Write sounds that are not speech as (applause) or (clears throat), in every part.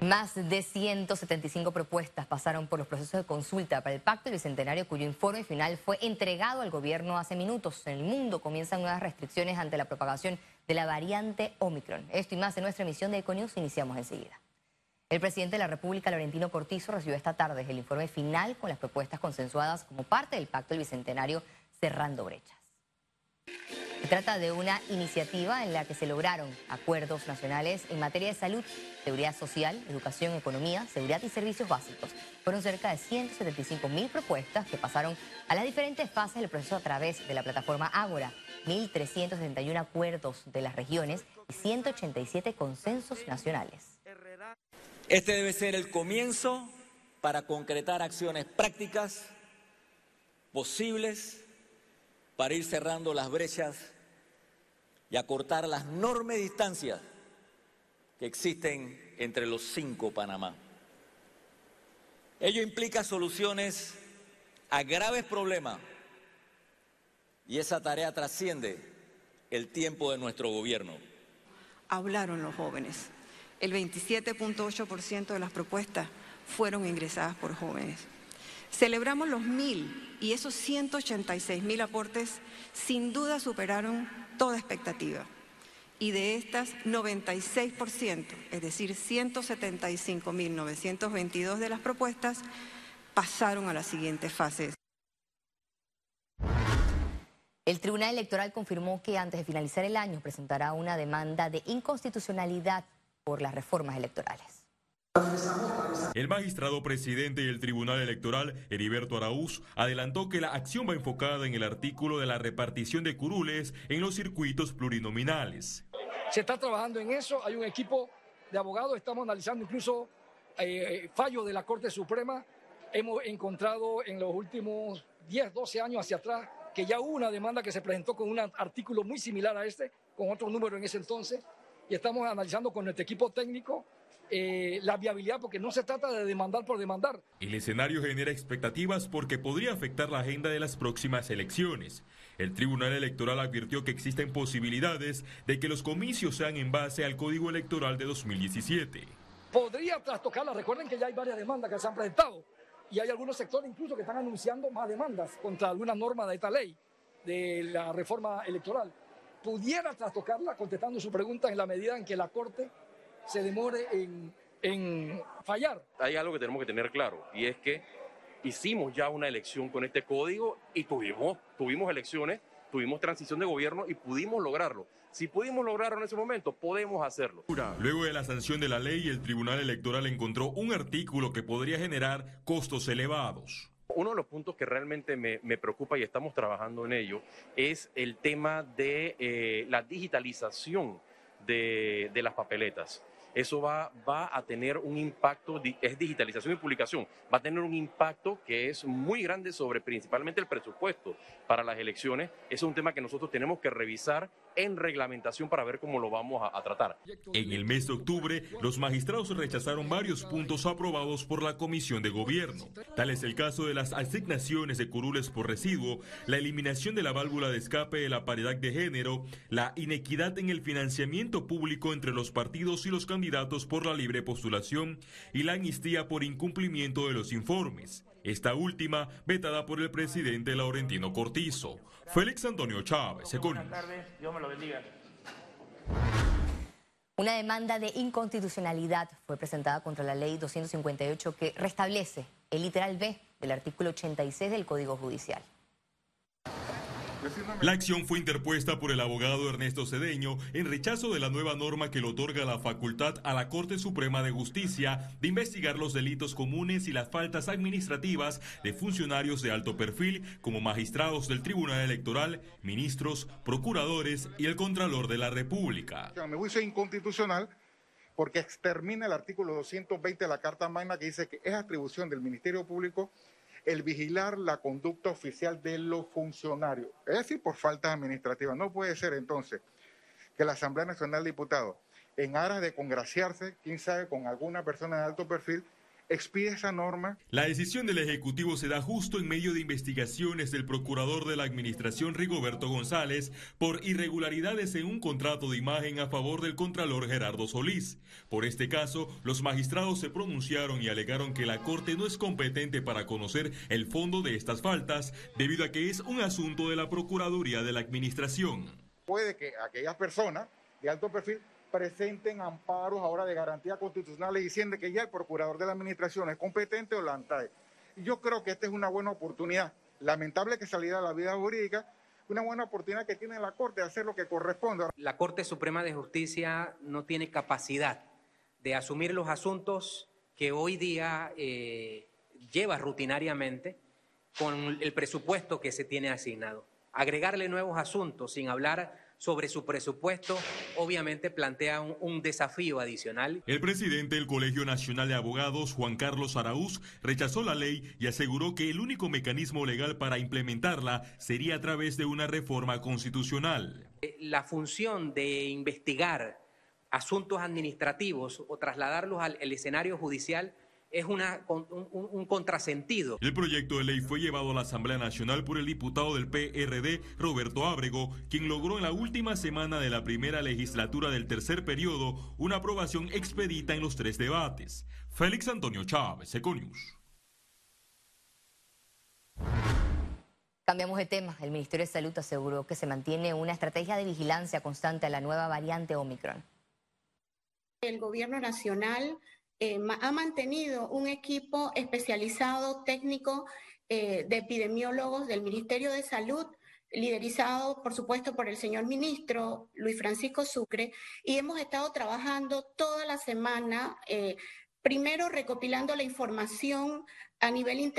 Más de 175 propuestas pasaron por los procesos de consulta para el Pacto del Bicentenario, cuyo informe final fue entregado al gobierno hace minutos. En el mundo comienzan nuevas restricciones ante la propagación de la variante Omicron. Esto y más en nuestra emisión de Econius iniciamos enseguida. El presidente de la República, Laurentino Cortizo, recibió esta tarde el informe final con las propuestas consensuadas como parte del Pacto del Bicentenario Cerrando Brechas. Se trata de una iniciativa en la que se lograron acuerdos nacionales en materia de salud, seguridad social, educación, economía, seguridad y servicios básicos. Fueron cerca de 175 mil propuestas que pasaron a las diferentes fases del proceso a través de la plataforma Ágora, 1.371 acuerdos de las regiones y 187 consensos nacionales. Este debe ser el comienzo para concretar acciones prácticas, posibles, para ir cerrando las brechas y acortar las enormes distancias que existen entre los cinco Panamá. Ello implica soluciones a graves problemas y esa tarea trasciende el tiempo de nuestro gobierno. Hablaron los jóvenes. El 27.8% de las propuestas fueron ingresadas por jóvenes. Celebramos los mil y esos 186 mil aportes sin duda superaron toda expectativa. Y de estas, 96%, es decir, 175.922 de las propuestas, pasaron a la siguiente fase. El Tribunal Electoral confirmó que antes de finalizar el año presentará una demanda de inconstitucionalidad por las reformas electorales. El magistrado presidente del Tribunal Electoral, Heriberto Araúz, adelantó que la acción va enfocada en el artículo de la repartición de curules en los circuitos plurinominales. Se está trabajando en eso, hay un equipo de abogados, estamos analizando incluso eh, fallos de la Corte Suprema. Hemos encontrado en los últimos 10, 12 años hacia atrás que ya hubo una demanda que se presentó con un artículo muy similar a este, con otro número en ese entonces, y estamos analizando con nuestro equipo técnico eh, la viabilidad, porque no se trata de demandar por demandar. El escenario genera expectativas porque podría afectar la agenda de las próximas elecciones. El Tribunal Electoral advirtió que existen posibilidades de que los comicios sean en base al Código Electoral de 2017. Podría trastocarla. Recuerden que ya hay varias demandas que se han presentado y hay algunos sectores incluso que están anunciando más demandas contra alguna norma de esta ley, de la reforma electoral. Pudiera trastocarla contestando su pregunta en la medida en que la Corte se demore en, fallar. Hay algo que tenemos que tener claro y es que hicimos ya una elección con este código y tuvimos, tuvimos elecciones, tuvimos transición de gobierno y pudimos lograrlo. Si pudimos lograrlo en ese momento, podemos hacerlo. Luego de la sanción de la ley, el Tribunal Electoral encontró un artículo que podría generar costos elevados. Uno de los puntos que realmente me, preocupa y estamos trabajando en ello es el tema de eh, la digitalización de las papeletas eso va, va a tener un impacto, es digitalización y publicación, va a tener un impacto que es muy grande sobre principalmente el presupuesto para las elecciones. es un tema que nosotros tenemos que revisar en reglamentación para ver cómo lo vamos a, tratar. En el mes de octubre, los magistrados rechazaron varios puntos aprobados por la Comisión de Gobierno. Tal es el caso de las asignaciones de curules por residuo, la eliminación de la válvula de escape de la paridad de género, la inequidad en el financiamiento público entre los partidos y los candidatos por la libre postulación y la amnistía por incumplimiento de los informes. Esta última vetada por el presidente Laurentino Cortizo. Félix Antonio Chávez, Buenas tardes, Dios me lo bendiga. Una demanda de inconstitucionalidad fue presentada contra la ley 258 que restablece el literal B del artículo 86 del Código Judicial. La acción fue interpuesta por el abogado Ernesto Cedeño en rechazo de la nueva norma que le otorga la facultad a la Corte Suprema de Justicia de investigar los delitos comunes y las faltas administrativas de funcionarios de alto perfil como magistrados del Tribunal Electoral, ministros, procuradores y el Contralor de la República. Me a inconstitucional porque extermina el artículo 220 de la Carta Magna que dice que es atribución del Ministerio Público el vigilar la conducta oficial de los funcionarios, es decir, por faltas administrativas. No puede ser entonces que la Asamblea Nacional de Diputados, en aras de congraciarse, quién sabe, con alguna persona de alto perfil, expide esa norma. La decisión del Ejecutivo se da justo en medio de investigaciones del procurador de la Administración Rigoberto González por irregularidades en un contrato de imagen a favor del Contralor Gerardo Solís. Por este caso, los magistrados se pronunciaron y alegaron que la Corte no es competente para conocer el fondo de estas faltas debido a que es un asunto de la Procuraduría de la Administración. Puede que aquellas personas de alto perfil presenten amparos ahora de garantía constitucional diciendo que ya el procurador de la administración es competente o la ANTAE. Yo creo que esta es una buena oportunidad. Lamentable que saliera a la vida jurídica, una buena oportunidad que tiene la Corte de hacer lo que corresponde. La Corte Suprema de Justicia no tiene capacidad de asumir los asuntos que hoy día eh, lleva rutinariamente con el presupuesto que se tiene asignado. Agregarle nuevos asuntos sin hablar sobre su presupuesto, obviamente plantea un, desafío adicional. El presidente del Colegio Nacional de Abogados, Juan Carlos Araúz, rechazó la ley y aseguró que el único mecanismo legal para implementarla sería a través de una reforma constitucional. La función de investigar asuntos administrativos o trasladarlos al escenario judicial es una, un, contrasentido. El proyecto de ley fue llevado a la Asamblea Nacional por el diputado del PRD, Roberto Ábrego, quien logró en la última semana de la primera legislatura del tercer periodo una aprobación expedita en los tres debates. Félix Antonio Chávez, Econius. Cambiamos de tema. El Ministerio de Salud aseguró que se mantiene una estrategia de vigilancia constante a la nueva variante Omicron. El gobierno nacional eh, ha mantenido un equipo especializado técnico eh, de epidemiólogos del Ministerio de Salud liderizado, por supuesto, por el señor ministro Luis Francisco Sucre, y hemos estado trabajando toda la semana eh, Primero, recopilando la información a nivel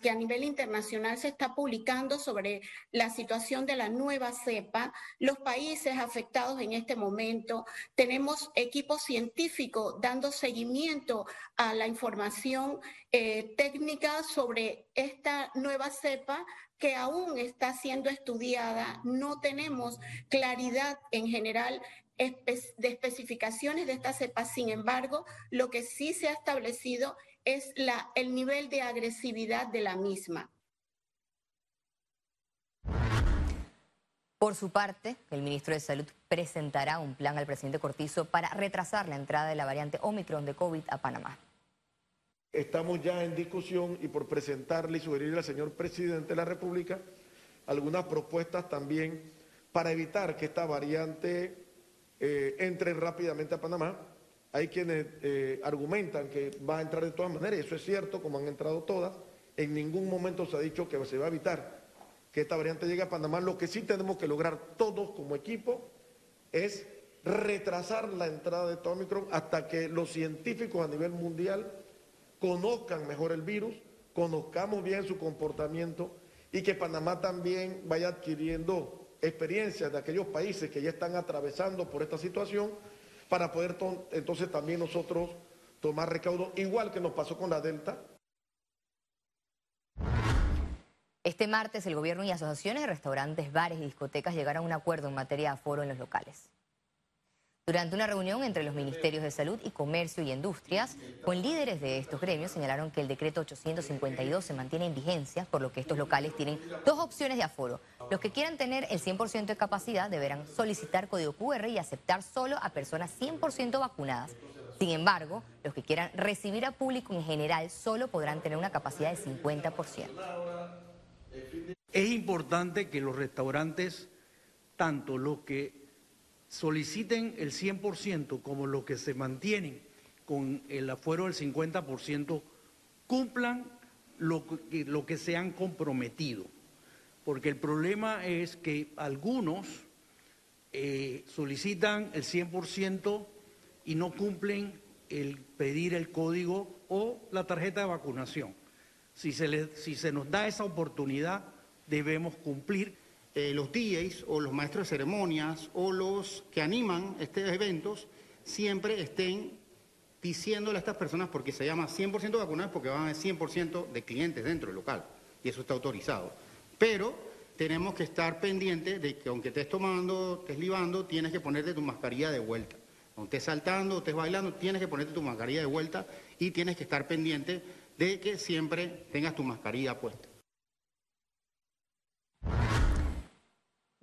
que a nivel internacional se está publicando sobre la situación de la nueva cepa, los países afectados en este momento. Tenemos equipos científicos dando seguimiento a la información eh, técnica sobre esta nueva cepa que aún está siendo estudiada. No tenemos claridad en general de especificaciones de esta cepa. Sin embargo, lo que sí se ha establecido es la, el nivel de agresividad de la misma. Por su parte, el ministro de Salud presentará un plan al presidente Cortizo para retrasar la entrada de la variante Omicron de COVID a Panamá. Estamos ya en discusión y por presentarle y sugerirle al señor presidente de la República algunas propuestas también para evitar que esta variante eh, entren rápidamente a Panamá. Hay quienes eh, argumentan que va a entrar de todas maneras, y eso es cierto, como han entrado todas. En ningún momento se ha dicho que se va a evitar que esta variante llegue a Panamá. Lo que sí tenemos que lograr todos como equipo es retrasar la entrada de todo Omicron hasta que los científicos a nivel mundial conozcan mejor el virus, conozcamos bien su comportamiento y que Panamá también vaya adquiriendo experiencias de aquellos países que ya están atravesando por esta situación para poder entonces también nosotros tomar recaudo, igual que nos pasó con la Delta. Este martes el gobierno y asociaciones de restaurantes, bares y discotecas llegaron a un acuerdo en materia de aforo en los locales. Durante una reunión entre los ministerios de Salud y Comercio y Industrias, con líderes de estos gremios señalaron que el decreto 852 se mantiene en vigencia, por lo que estos locales tienen dos opciones de aforo. Los que quieran tener el 100% de capacidad deberán solicitar código QR y aceptar solo a personas 100% vacunadas. Sin embargo, los que quieran recibir a público en general solo podrán tener una capacidad de 50%. Es importante que los restaurantes, tanto los que soliciten el 100% como los que se mantienen con el afuero del 50%, cumplan lo que, lo que se han comprometido. Porque el problema es que algunos eh, solicitan el 100% y no cumplen el pedir el código o la tarjeta de vacunación. Si se, si se nos da esa oportunidad, debemos cumplir. Eh, los DJs o los maestros de ceremonias o los que animan estos eventos siempre estén diciéndole a estas personas, porque se llama 100% vacunados, porque van a haber 100% de clientes dentro del local, y eso está autorizado. Pero tenemos que estar pendientes de que aunque estés tomando, estés libando, tienes que ponerte tu mascarilla de vuelta, Cuando estés saltando, estés bailando, tienes que ponerte tu mascarilla de vuelta y tienes que estar pendiente de que siempre tengas tu mascarilla puesta.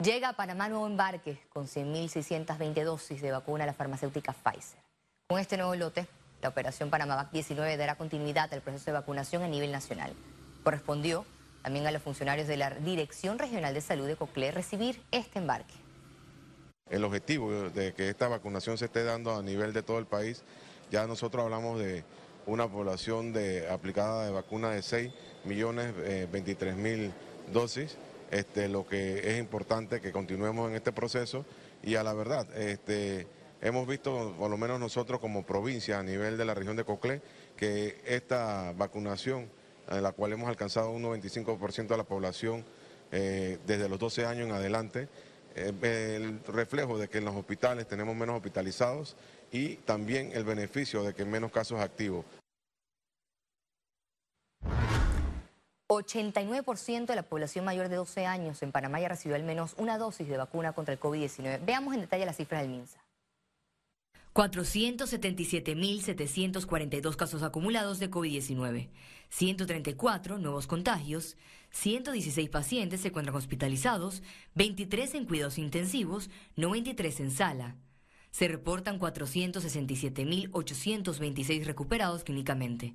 Llega a Panamá nuevo embarque con 100.620 dosis de vacuna a la farmacéutica Pfizer. Con este nuevo lote, la operación Panamá 19 dará continuidad al proceso de vacunación a nivel nacional. Correspondió también a los funcionarios de la Dirección Regional de Salud de Coclé recibir este embarque. El objetivo de que esta vacunación se esté dando a nivel de todo el país, ya nosotros hablamos de una población de, aplicada de vacuna de 6 millones 23 eh, mil dosis, este, lo que es importante que continuemos en este proceso y a la verdad, este, hemos visto, por lo menos nosotros como provincia a nivel de la región de Coclé, que esta vacunación, en la cual hemos alcanzado un 95% de la población eh, desde los 12 años en adelante, eh, el reflejo de que en los hospitales tenemos menos hospitalizados y también el beneficio de que menos casos activos. 89% de la población mayor de 12 años en Panamá ya recibió al menos una dosis de vacuna contra el COVID-19. Veamos en detalle las cifras del MINSA. 477.742 casos acumulados de COVID-19, 134 nuevos contagios, 116 pacientes se encuentran hospitalizados, 23 en cuidados intensivos, 93 en sala. Se reportan 467.826 recuperados clínicamente.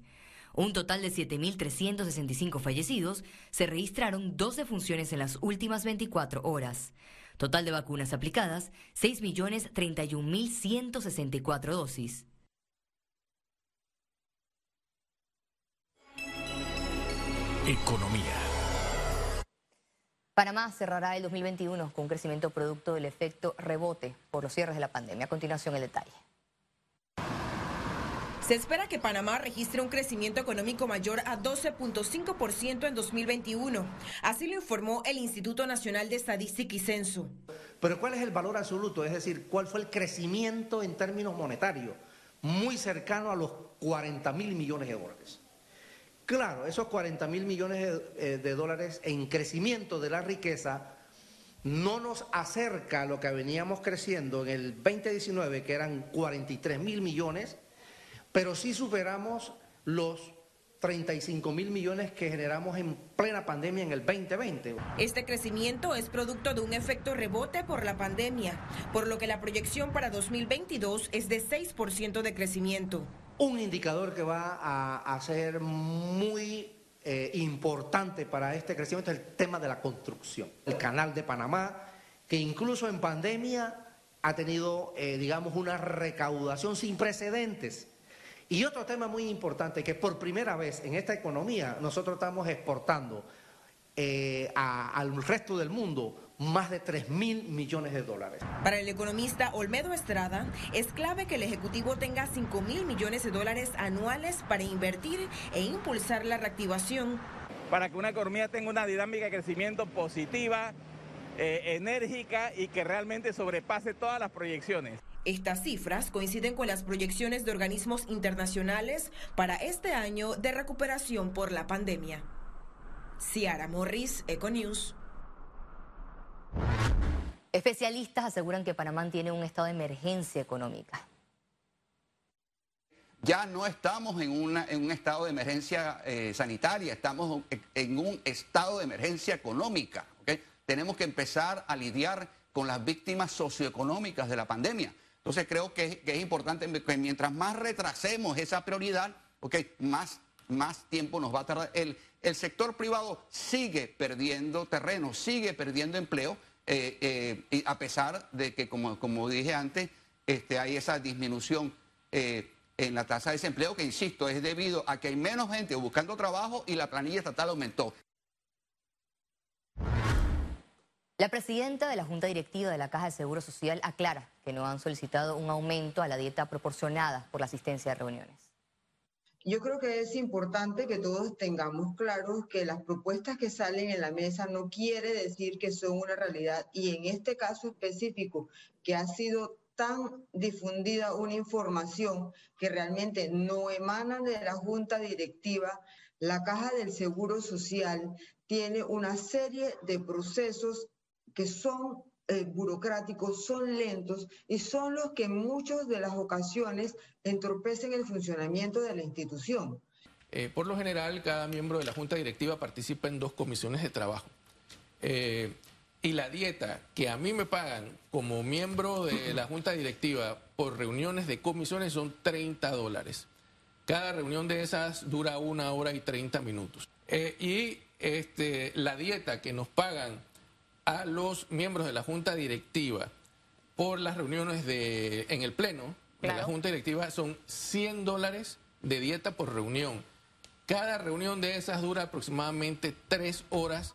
Un total de 7.365 fallecidos, se registraron 12 funciones en las últimas 24 horas. Total de vacunas aplicadas, 6.031.164 dosis. Economía. Panamá cerrará el 2021 con un crecimiento producto del efecto rebote por los cierres de la pandemia. A continuación el detalle. Se espera que Panamá registre un crecimiento económico mayor a 12.5% en 2021. Así lo informó el Instituto Nacional de Estadística y Censo. Pero ¿cuál es el valor absoluto? Es decir, ¿cuál fue el crecimiento en términos monetarios? Muy cercano a los 40 mil millones de dólares. Claro, esos 40 mil millones de, eh, de dólares en crecimiento de la riqueza no nos acerca a lo que veníamos creciendo en el 2019, que eran 43 mil millones pero sí superamos los 35 mil millones que generamos en plena pandemia en el 2020. Este crecimiento es producto de un efecto rebote por la pandemia, por lo que la proyección para 2022 es de 6% de crecimiento. Un indicador que va a, ser muy eh, importante para este crecimiento es el tema de la construcción. El canal de Panamá, que incluso en pandemia ha tenido, eh, digamos, una recaudación sin precedentes y otro tema muy importante, que por primera vez en esta economía nosotros estamos exportando eh, al resto del mundo más de 3 mil millones de dólares. Para el economista Olmedo Estrada, es clave que el Ejecutivo tenga 5 mil millones de dólares anuales para invertir e impulsar la reactivación. Para que una economía tenga una dinámica de crecimiento positiva, eh, enérgica y que realmente sobrepase todas las proyecciones. Estas cifras coinciden con las proyecciones de organismos internacionales para este año de recuperación por la pandemia. Ciara Morris, Econews. Especialistas aseguran que Panamá tiene un estado de emergencia económica. Ya no estamos en, un estado de emergencia eh, sanitaria, estamos en un estado de emergencia económica. Tenemos que empezar a lidiar con las víctimas socioeconómicas de la pandemia. Entonces creo que, es importante que mientras más retrasemos esa prioridad, más, más tiempo nos va a tardar. El, el sector privado sigue perdiendo terreno, sigue perdiendo empleo, eh, eh, a pesar de que, como, como dije antes, este, hay esa disminución eh, en la tasa de desempleo, que insisto, es debido a que hay menos gente buscando trabajo y la planilla estatal aumentó. La presidenta de la Junta Directiva de la Caja de Seguro Social aclara que no han solicitado un aumento a la dieta proporcionada por la asistencia de reuniones. Yo creo que es importante que todos tengamos claro que las propuestas que salen en la mesa no quiere decir que son una realidad y en este caso específico que ha sido tan difundida una información que realmente no emana de la junta directiva, la Caja del Seguro Social tiene una serie de procesos que son eh, burocráticos son lentos y son los que en muchas de las ocasiones entorpecen el funcionamiento de la institución. Eh, por lo general, cada miembro de la Junta Directiva participa en dos comisiones de trabajo. Eh, y la dieta que a mí me pagan como miembro de (clears throat) la Junta Directiva por reuniones de comisiones son 30 dólares. Cada reunión de esas dura una hora y 30 minutos. Eh, y este, la dieta que nos pagan a los miembros de la Junta Directiva por las reuniones de, en el Pleno. De la Junta Directiva son 100 dólares de dieta por reunión. Cada reunión de esas dura aproximadamente tres horas